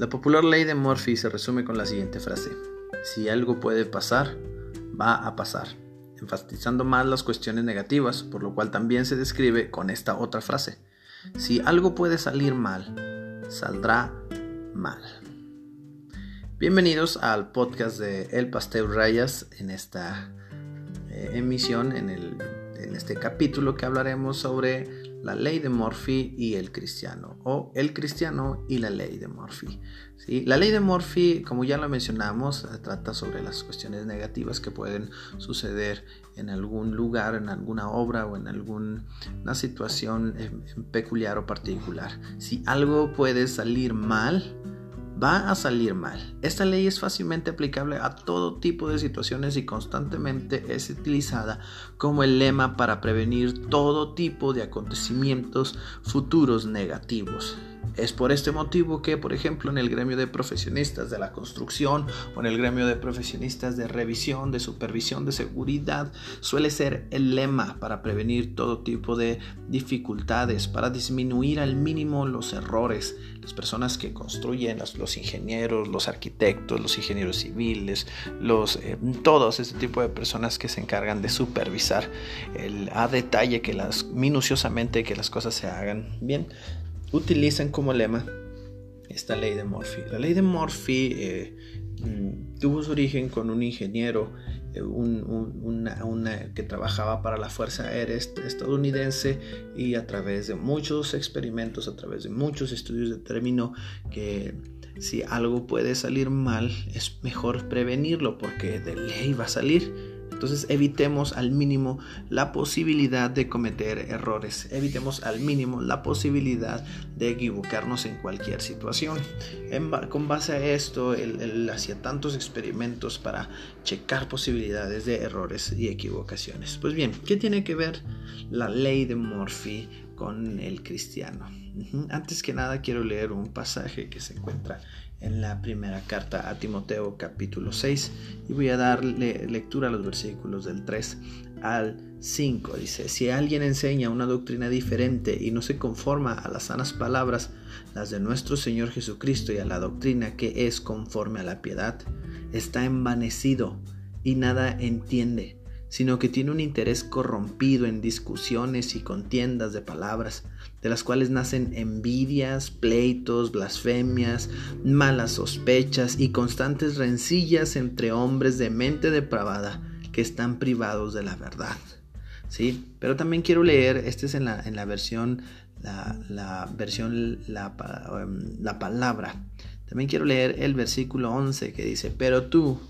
La popular ley de Murphy se resume con la siguiente frase. Si algo puede pasar, va a pasar, enfatizando más las cuestiones negativas, por lo cual también se describe con esta otra frase. Si algo puede salir mal, saldrá mal. Bienvenidos al podcast de El Pasteur Rayas en esta eh, emisión, en, en este capítulo que hablaremos sobre la ley de Murphy y el cristiano, o el cristiano y la ley de Murphy. ¿sí? La ley de Murphy, como ya lo mencionamos, trata sobre las cuestiones negativas que pueden suceder en algún lugar, en alguna obra o en alguna situación peculiar o particular. Si algo puede salir mal, va a salir mal. Esta ley es fácilmente aplicable a todo tipo de situaciones y constantemente es utilizada como el lema para prevenir todo tipo de acontecimientos futuros negativos. Es por este motivo que, por ejemplo, en el gremio de profesionistas de la construcción o en el gremio de profesionistas de revisión, de supervisión, de seguridad, suele ser el lema para prevenir todo tipo de dificultades, para disminuir al mínimo los errores. Las personas que construyen, los, ingenieros, los arquitectos, los ingenieros civiles, los, eh, todos este tipo de personas que se encargan de supervisar a detalle que las minuciosamente que las cosas se hagan bien utilizan como lema esta ley de Murphy. La ley de Murphy eh, mm, tuvo su origen con un ingeniero eh, que trabajaba para la Fuerza Aérea estadounidense y a través de muchos experimentos, a través de muchos estudios determinó que si algo puede salir mal es mejor prevenirlo porque de ley va a salir entonces evitemos al mínimo la posibilidad de cometer errores, evitemos al mínimo la posibilidad de equivocarnos en cualquier situación. con base a esto, él, hacía tantos experimentos para checar posibilidades de errores y equivocaciones. Pues bien, ¿qué tiene que ver la ley de Murphy con el cristiano? Antes que nada quiero leer un pasaje que se encuentra en la primera carta a Timoteo capítulo 6 y voy a darle lectura a los versículos del 3 al 5. Dice, si alguien enseña una doctrina diferente y no se conforma a las sanas palabras, las de nuestro Señor Jesucristo y a la doctrina que es conforme a la piedad, está envanecido y nada entiende sino que tiene un interés corrompido en discusiones y contiendas de palabras, de las cuales nacen envidias, pleitos, blasfemias, malas sospechas y constantes rencillas entre hombres de mente depravada que están privados de la verdad. ¿Sí? Pero también quiero leer, este es en la, en la versión, la, versión, la, em, la palabra. También quiero leer el versículo 11 que dice, pero tú,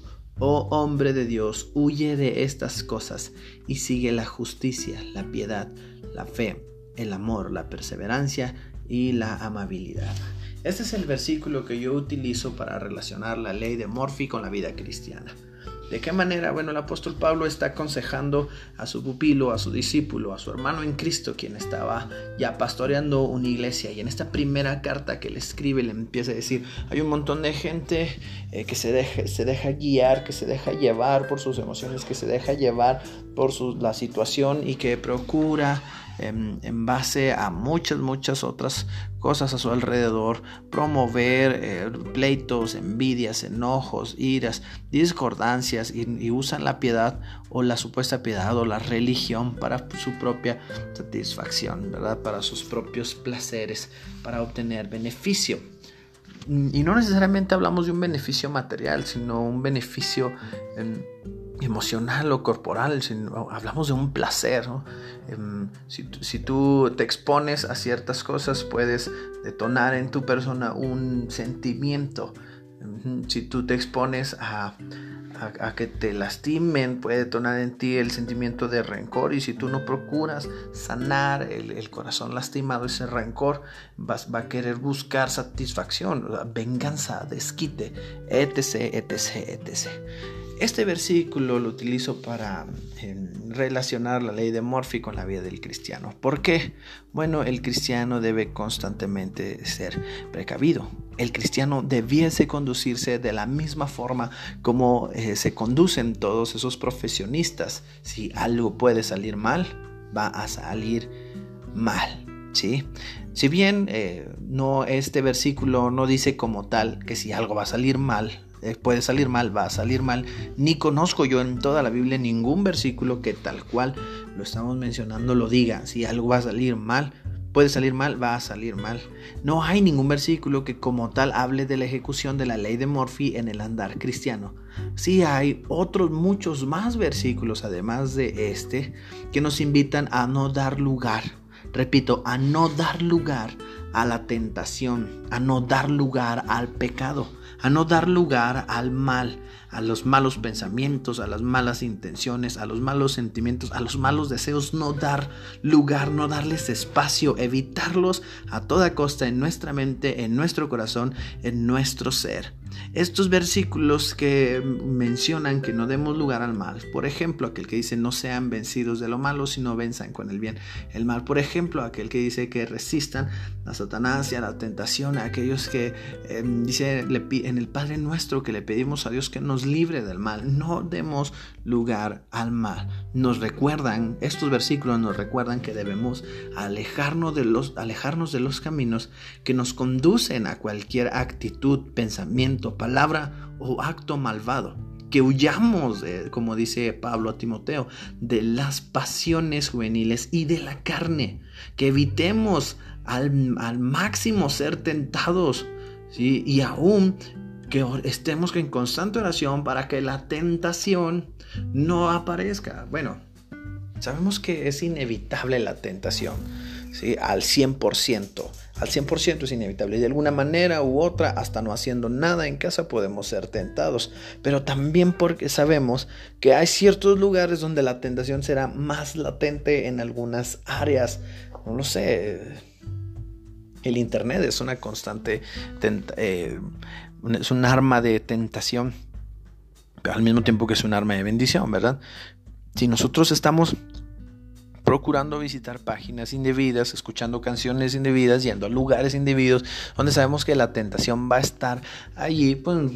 Oh hombre de Dios, huye de estas cosas y sigue la justicia, la piedad, la fe, el amor, la perseverancia y la amabilidad. Este es el versículo que yo utilizo para relacionar la ley de Morphy con la vida cristiana. ¿De qué manera? Bueno, el apóstol Pablo está aconsejando a su pupilo, a su discípulo, a su hermano en Cristo, quien estaba ya pastoreando una iglesia. Y en esta primera carta que le escribe, le empieza a decir, hay un montón de gente eh, que se deja, se deja guiar, que se deja llevar por sus emociones, que se deja llevar por la situación y que procura en, base a muchas, muchas otras cosas a su alrededor, promover eh, pleitos, envidias, enojos, iras, discordancias y, usan la piedad o la supuesta piedad o la religión para su propia satisfacción, ¿verdad? Para sus propios placeres, para obtener beneficio. Y no necesariamente hablamos de un beneficio material, sino un beneficio emocional o corporal, hablamos de un placer. Em, si, tú te expones a ciertas cosas, puedes detonar en tu persona un sentimiento. Si tú te expones a, a, que te lastimen, puede detonar en ti el sentimiento de rencor. Y si tú no procuras sanar el, el corazón lastimado, ese rencor, vas, va a querer buscar satisfacción, venganza, desquite, etc., etc., etc. Este versículo lo utilizo para relacionar la ley de Morphy con la vida del cristiano. ¿Por qué? Bueno, el cristiano debe constantemente ser precavido. El cristiano debiese conducirse de la misma forma como eh, se conducen todos esos profesionistas. Si algo puede salir mal, va a salir mal. ¿sí? Si bien eh, no, este versículo no dice como tal que si algo va a salir mal, puede salir mal, va a salir mal, ni conozco yo en toda la Biblia ningún versículo que tal cual lo estamos mencionando lo diga, si algo va a salir mal, puede salir mal, va a salir mal. No hay ningún versículo que como tal hable de la ejecución de la ley de Morphy en el andar cristiano. Sí hay otros muchos más versículos además de este que nos invitan a no dar lugar, repito, a no dar lugar a la tentación, a no dar lugar al pecado, a no dar lugar al mal, a los malos pensamientos, a las malas intenciones, a los malos sentimientos, a los malos deseos, no dar lugar, no darles espacio, evitarlos a toda costa en nuestra mente, en nuestro corazón, en nuestro ser. Estos versículos que mencionan que no demos lugar al mal, por ejemplo, aquel que dice no sean vencidos de lo malo, sino venzan con el bien el mal, por ejemplo, aquel que dice que resistan a Satanás y a la tentación, a aquellos que em, dice en el Padre nuestro que le pedimos a Dios que nos libre del mal, no demos lugar al mal. Nos recuerdan, estos versículos nos recuerdan que debemos alejarnos de los, alejarnos de los caminos que nos conducen a cualquier actitud, pensamiento, palabra o acto malvado. Que huyamos, como dice Pablo a Timoteo, de las pasiones juveniles y de la carne. Que evitemos al, máximo ser tentados. ¿sí? Y aún que estemos en constante oración para que la tentación no aparezca. Bueno, sabemos que es inevitable la tentación, ¿sí? Al 100%. Al 100% es inevitable. De alguna manera u otra, hasta no haciendo nada en casa, podemos ser tentados. Pero también porque sabemos que hay ciertos lugares donde la tentación será más latente en algunas áreas. No lo sé. El Internet es una constante eh, es un arma de tentación, pero al mismo tiempo que es un arma de bendición, ¿verdad? Si nosotros estamos procurando visitar páginas indebidas, escuchando canciones indebidas, yendo a lugares indebidos, donde sabemos que la tentación va a estar allí, pues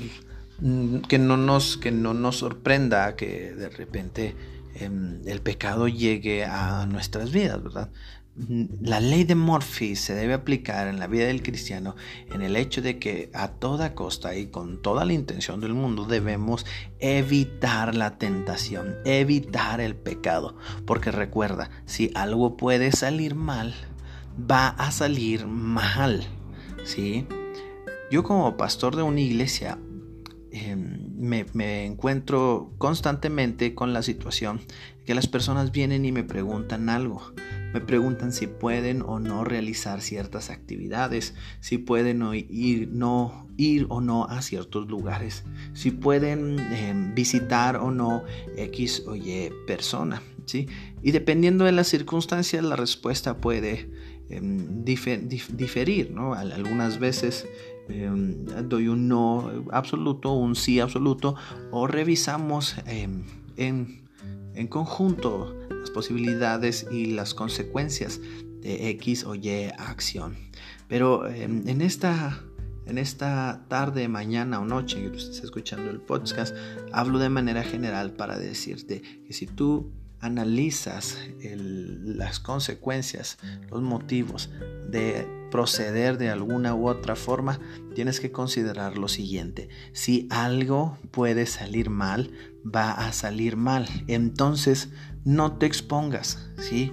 mm, que no nos, que no nos sorprenda que de repente em, el pecado llegue a nuestras vidas, ¿verdad? La ley de Murphy se debe aplicar en la vida del cristiano en el hecho de que a toda costa y con toda la intención del mundo debemos evitar la tentación, evitar el pecado, porque recuerda, si algo puede salir mal, va a salir mal, ¿sí? Yo como pastor de una iglesia em, me, me, encuentro constantemente con la situación que las personas vienen y me preguntan algo me preguntan si pueden o no realizar ciertas actividades, si pueden ir, no, ir o no a ciertos lugares, si pueden em, visitar o no X o Y persona. ¿sí? Y dependiendo de las circunstancias, la respuesta puede em, diferir. ¿no? Algunas veces em, doy un no absoluto, un sí absoluto, o revisamos en, en conjunto posibilidades y las consecuencias de X o Y acción. Pero em, en esta en esta tarde, mañana o noche que estés escuchando el podcast, hablo de manera general para decirte que si tú analizas las consecuencias, los motivos de proceder de alguna u otra forma, tienes que considerar lo siguiente. Si algo puede salir mal, va a salir mal. Entonces, no te expongas, ¿sí?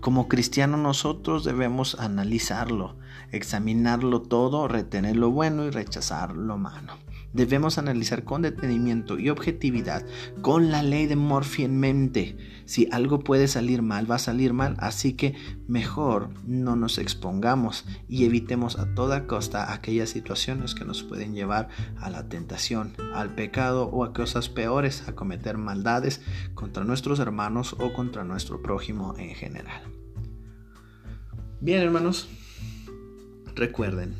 Como cristiano nosotros debemos analizarlo, examinarlo todo, retener lo bueno y rechazar lo malo. Debemos analizar con detenimiento y objetividad, con la ley de Morphy en mente. Si algo puede salir mal, va a salir mal, así que mejor no nos expongamos y evitemos a toda costa aquellas situaciones que nos pueden llevar a la tentación, al pecado o a cosas peores, a cometer maldades contra nuestros hermanos o contra nuestro prójimo en general. Bien, hermanos, recuerden,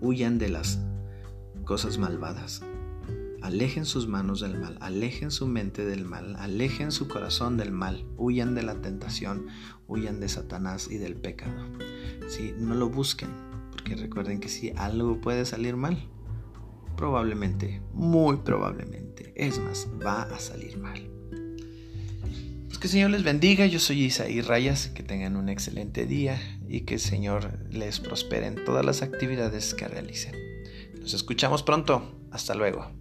huyan de las cosas malvadas. Alejen sus manos del mal, alejen su mente del mal, alejen su corazón del mal, huyan de la tentación, huyan de Satanás y del pecado. Si no lo busquen, porque recuerden que si algo puede salir mal, probablemente, muy probablemente, es más, va a salir mal. que el Señor les bendiga. Yo soy Isaí Rayas. Que tengan un excelente día y que el Señor les prospere en todas las actividades que realicen. Nos escuchamos pronto. Hasta luego.